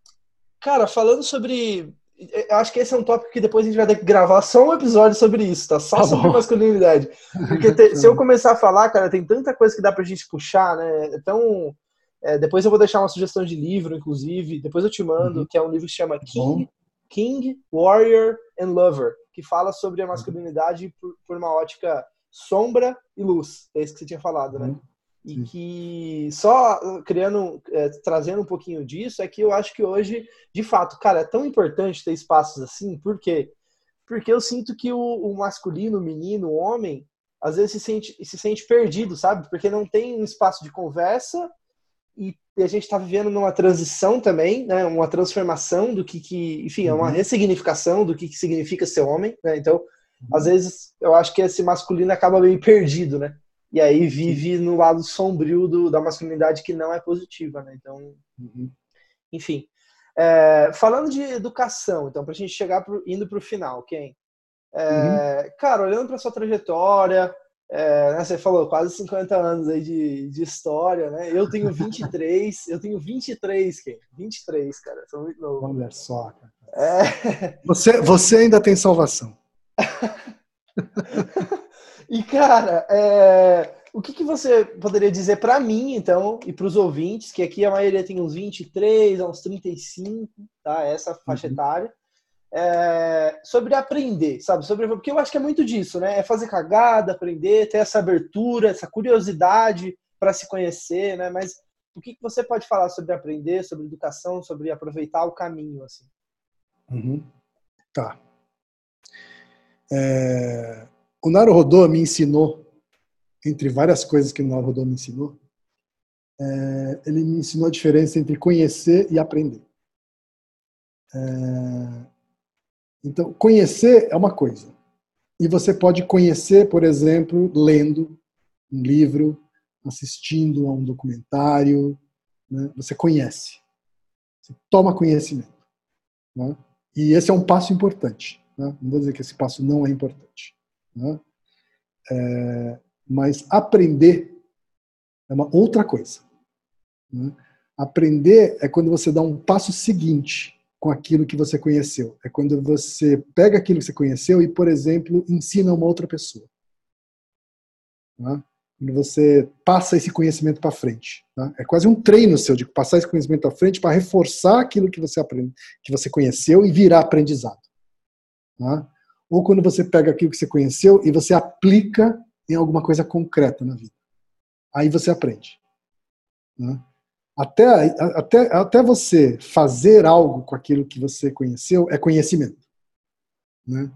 Cara, falando sobre eu acho que esse é um tópico que depois a gente vai ter que gravar só um episódio sobre isso, tá? Só tá sobre masculinidade. Porque te, se eu começar a falar, cara, tem tanta coisa que dá pra gente puxar, né? Então, é, depois eu vou deixar uma sugestão de livro, inclusive, depois eu te mando, uhum. que é um livro que se chama King, King, Warrior and Lover, que fala sobre a masculinidade por, por uma ótica sombra e luz. É isso que você tinha falado, né? Uhum. E que só criando, é, trazendo um pouquinho disso, é que eu acho que hoje, de fato, cara, é tão importante ter espaços assim, por quê? Porque eu sinto que o, o masculino, o menino, o homem, às vezes se sente, se sente perdido, sabe? Porque não tem um espaço de conversa e a gente está vivendo numa transição também, né? Uma transformação do que, que enfim, é uma uhum. ressignificação do que, que significa ser homem, né? Então, às vezes, eu acho que esse masculino acaba meio perdido, né? e aí vive no lado sombrio do, da masculinidade que não é positiva, né? Então, uhum. enfim. É, falando de educação, então, para a gente chegar pro, indo para o final, quem? É, uhum. Cara, olhando para sua trajetória, é, né, você falou quase 50 anos aí de, de história, né? Eu tenho 23, eu tenho 23, quem? 23, cara, sou muito novo. Olha só, cara. É... Você, você ainda tem salvação. E, cara, é... o que, que você poderia dizer para mim, então, e para os ouvintes, que aqui a maioria tem uns 23, uns 35, tá? Essa faixa uhum. etária. É... sobre aprender, sabe? Sobre... Porque eu acho que é muito disso, né? É fazer cagada, aprender, ter essa abertura, essa curiosidade para se conhecer, né? Mas o que, que você pode falar sobre aprender, sobre educação, sobre aproveitar o caminho, assim? Uhum. Tá. É, o Naruhodô me ensinou, entre várias coisas que o Naruhodô me ensinou, é, ele me ensinou a diferença entre conhecer e aprender. É, então, conhecer é uma coisa. E você pode conhecer, por exemplo, lendo um livro, assistindo a um documentário. Né? Você conhece. Você toma conhecimento. Né? E esse é um passo importante. Né? Não vou dizer que esse passo não é importante. Né? É, mas aprender é uma outra coisa. Né? Aprender é quando você dá um passo seguinte com aquilo que você conheceu. É quando você pega aquilo que você conheceu e, por exemplo, ensina uma outra pessoa. Né? Quando você passa esse conhecimento para frente. Né? É quase um treino seu de passar esse conhecimento para frente para reforçar aquilo que você aprende, que você conheceu e virar aprendizado. Né? ou quando você pega aquilo que você conheceu e você aplica em alguma coisa concreta na vida. Aí você aprende. Né? Até, até, até você fazer algo com aquilo que você conheceu é conhecimento. Né?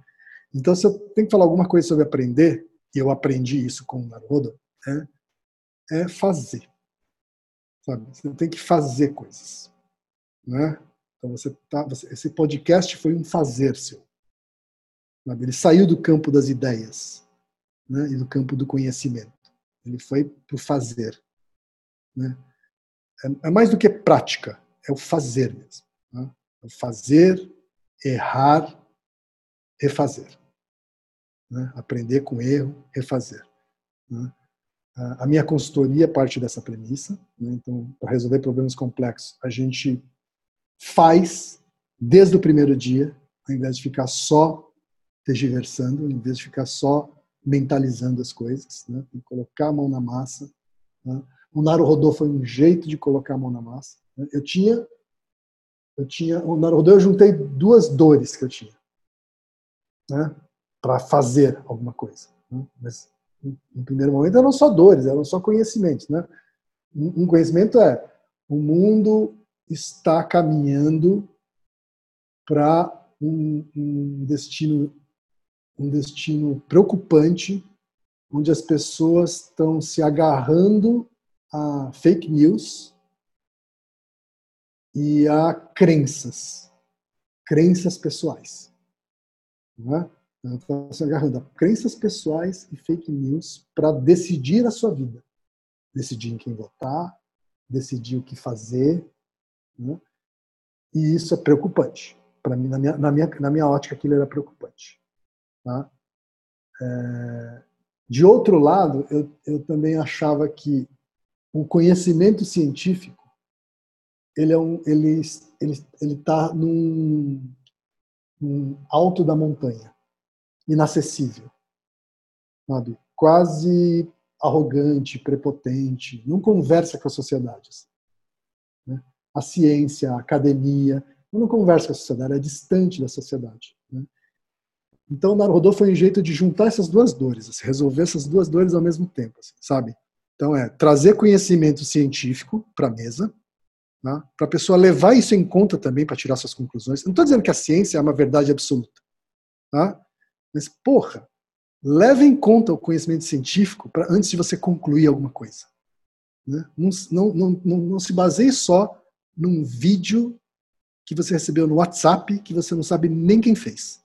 Então, se eu tenho que falar alguma coisa sobre aprender, e eu aprendi isso com o Naruhodo, é, é fazer. Sabe? Você tem que fazer coisas. Né? Então, você tá, você, esse podcast foi um fazer seu. Ele saiu do campo das ideias né, e do campo do conhecimento. Ele foi para o fazer. Né? É, é, mais do que prática, é o fazer mesmo. Né? É o fazer, errar, refazer. Né? Aprender com erro, refazer. Né? A minha consultoria parte dessa premissa. Né? Então, para resolver problemas complexos, a gente faz desde o primeiro dia, ao invés de ficar só tergiversando, em vez de ficar só mentalizando as coisas, né? Tem que colocar a mão na massa. Né? O Naruhodô foi um jeito de colocar a mão na massa. Né? Eu tinha, eu tinha, o Naruhodô eu juntei duas dores que eu tinha, né? Para fazer alguma coisa. Né? Mas no primeiro momento eram só dores, eram só conhecimentos, né? Um conhecimento é o mundo está caminhando para um, um destino um destino preocupante, onde as pessoas estão se agarrando a fake news e a crenças, crenças pessoais. Não é? Está se agarrando a crenças pessoais e fake news para decidir a sua vida. Decidir em quem votar, decidir o que fazer. Né? E isso é preocupante. Para mim, na minha, na, minha, na minha ótica, aquilo era preocupante. Tá? É, de outro lado, eu, eu também achava que o conhecimento científico ele é um ele ele ele está num, num, alto da montanha inacessível sabe quase arrogante prepotente não conversa com a sociedade né? a ciência a academia não conversa com a sociedade, é distante da sociedade. Né? Então, o Naruhodô foi um jeito de juntar essas duas dores, assim, resolver essas duas dores ao mesmo tempo, assim, sabe? Então, é trazer conhecimento científico para a mesa, né? para a pessoa levar isso em conta também para tirar suas conclusões. Não estou dizendo que a ciência é uma verdade absoluta, tá? mas, porra, leve em conta o conhecimento científico antes de você concluir alguma coisa. Né? Não, não, não, não se baseie só num vídeo que você recebeu no WhatsApp que você não sabe nem quem fez.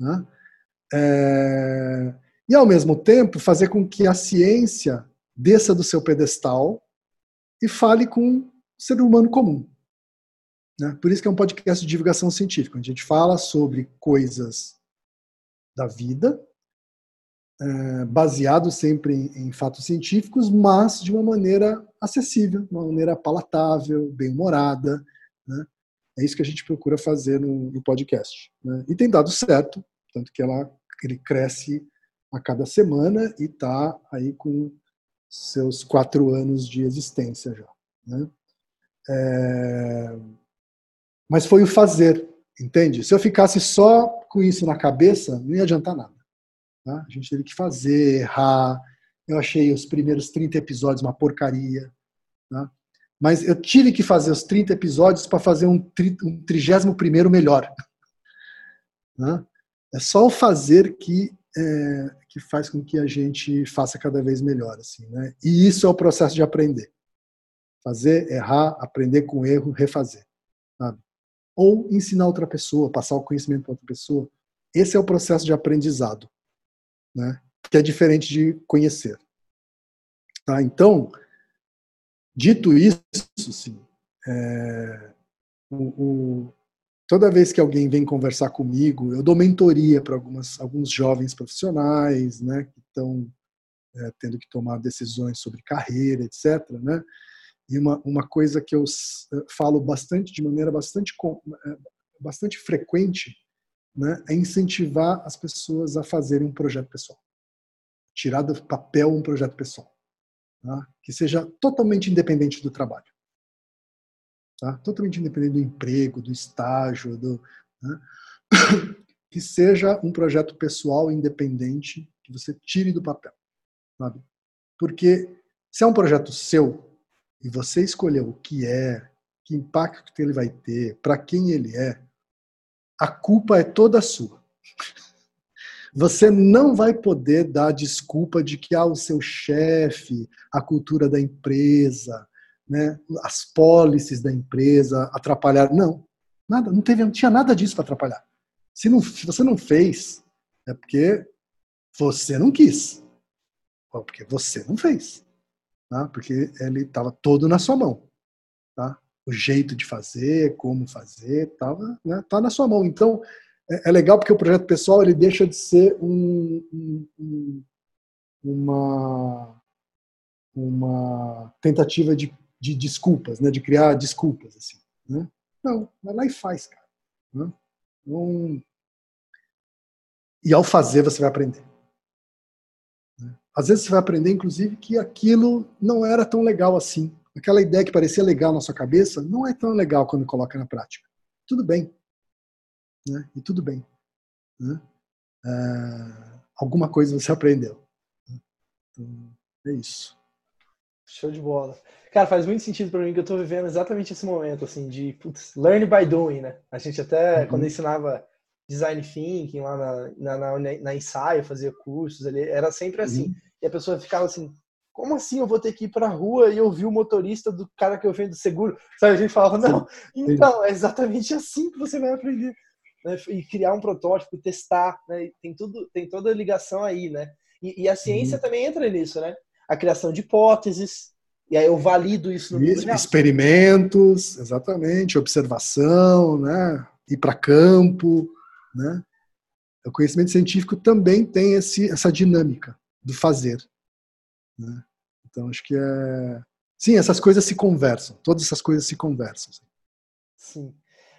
Né? É... E, ao mesmo tempo, fazer com que a ciência desça do seu pedestal e fale com o ser humano comum. Né? Por isso que é um podcast de divulgação científica, a gente fala sobre coisas da vida, é, baseado sempre em, em, fatos científicos, mas de uma maneira acessível, uma maneira palatável, bem-humorada. Né? É isso que a gente procura fazer no, no podcast. Né? E tem dado certo, tanto que ela, ele cresce a cada semana e está aí com seus quatro anos de existência já. Né? É... Mas foi o fazer, entende? Se eu ficasse só com isso na cabeça, não ia adiantar nada. Tá? A gente teve que fazer, errar. Eu achei os primeiros 30 episódios uma porcaria. Tá? Mas eu tive que fazer os 30 episódios para fazer um, tri, um 31 melhor. Tá? É só o fazer que, é, que faz com que a gente faça cada vez melhor. Assim, né? E isso é o processo de aprender. Fazer, errar, aprender com erro, refazer. Sabe? Ou ensinar outra pessoa, passar o conhecimento para outra pessoa. Esse é o processo de aprendizado, né? que é diferente de conhecer. Tá? Então, dito isso, sim, é, o, o, toda vez que alguém vem conversar comigo, eu dou mentoria para alguns jovens profissionais, né, que estão é, tendo que tomar decisões sobre carreira, etc. Né? E uma, uma coisa que eu é, falo bastante, de maneira bastante, é, bastante frequente, né, é incentivar as pessoas a fazerem um projeto pessoal. Tirar do papel um projeto pessoal. Tá? Que seja totalmente independente do trabalho tá? totalmente independente do emprego, do estágio, do, né? que seja um projeto pessoal independente que você tire do papel, sabe? Porque se é um projeto seu e você escolheu o que é, que impacto que ele vai ter, para quem ele é, a culpa é toda sua. Você não vai poder dar desculpa de que ah, o seu chefe, a cultura da empresa, né, as pólices da empresa atrapalharam. Não, nada, não, teve, não tinha nada disso para atrapalhar. Se, não, se você não fez, é porque você não quis. Ou porque você não fez. Tá? Porque ele estava todo na sua mão. Tá? O jeito de fazer, como fazer, estava né, tá na sua mão. Então, é, é, legal porque o projeto pessoal ele deixa de ser um, um, um, uma, uma tentativa de de desculpas, né? De criar desculpas, assim. Né? Não, vai lá e faz, cara. Né? Então, e ao fazer você vai aprender. Né? Às vezes você vai aprender, inclusive, que aquilo não era tão legal assim. Aquela ideia que parecia legal na sua cabeça não é tão legal quando coloca na prática. Tudo bem. Né? E tudo bem. Né? É, alguma coisa você aprendeu. Então, é isso. Show de bola. Cara, faz muito sentido para mim que eu tô vivendo exatamente esse momento, assim, de putz, learn by doing, né? A gente até, uhum. quando ensinava design thinking lá na, na, na, na, ensaio, fazia cursos ali, era sempre assim. Uhum. E a pessoa ficava assim, como assim eu vou ter que ir pra rua e ouvir o motorista do cara que eu vendo seguro? Sabe, a gente falava, não, então, é exatamente assim que você vai aprender. Né? E criar um protótipo, testar, né? Tem tudo, tem toda a ligação aí, né? E, e a ciência uhum. também entra nisso, né? A criação de hipóteses, e aí eu valido isso no isso, Experimentos, exatamente, observação, né? ir para campo. Né? O conhecimento científico também tem esse, essa dinâmica do fazer. Né? Então, acho que é. Sim, essas coisas se conversam, todas essas coisas se conversam. Sim.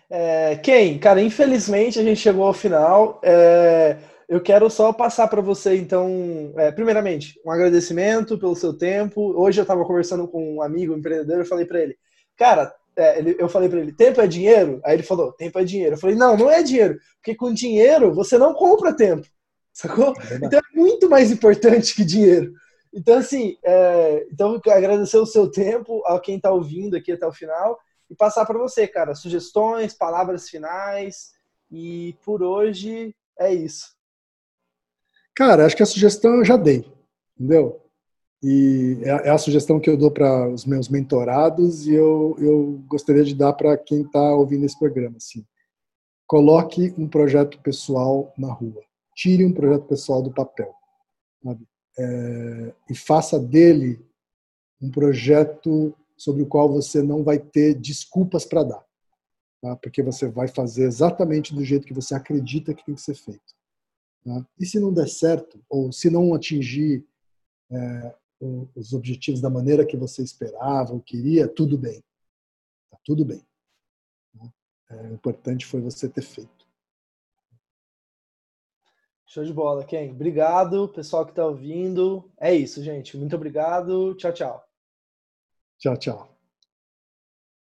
É, Ken, cara, infelizmente a gente chegou ao final. É, eu quero só passar para você, então, é, primeiramente, um agradecimento pelo seu tempo. Hoje eu estava conversando com um amigo um empreendedor, eu falei para ele, cara, é, ele, eu falei para ele, tempo é dinheiro? Aí ele falou, tempo é dinheiro. Eu falei, não, não é dinheiro, porque com dinheiro você não compra tempo, sacou? É então é muito mais importante que dinheiro. Então, assim, é, então agradecer o seu tempo a quem está ouvindo aqui até o final e passar para você, cara, sugestões, palavras finais. E por hoje é isso. Cara, acho que a sugestão eu já dei, entendeu? E é, é a sugestão que eu dou para os meus mentorados e eu, eu gostaria de dar para quem está ouvindo esse programa. Assim. Coloque um projeto pessoal na rua. Tire um projeto pessoal do papel. É, e faça dele um projeto sobre o qual você não vai ter desculpas para dar. Tá? Porque você vai fazer exatamente do jeito que você acredita que tem que ser feito. Tá? E se não der certo, ou se não atingir é, os objetivos da maneira que você esperava ou queria, tudo bem. Tá tudo bem. Né? É, o importante foi você ter feito. Show de bola, Ken. Obrigado, pessoal que está ouvindo. É isso, gente. Muito obrigado. Tchau, tchau. Tchau, tchau.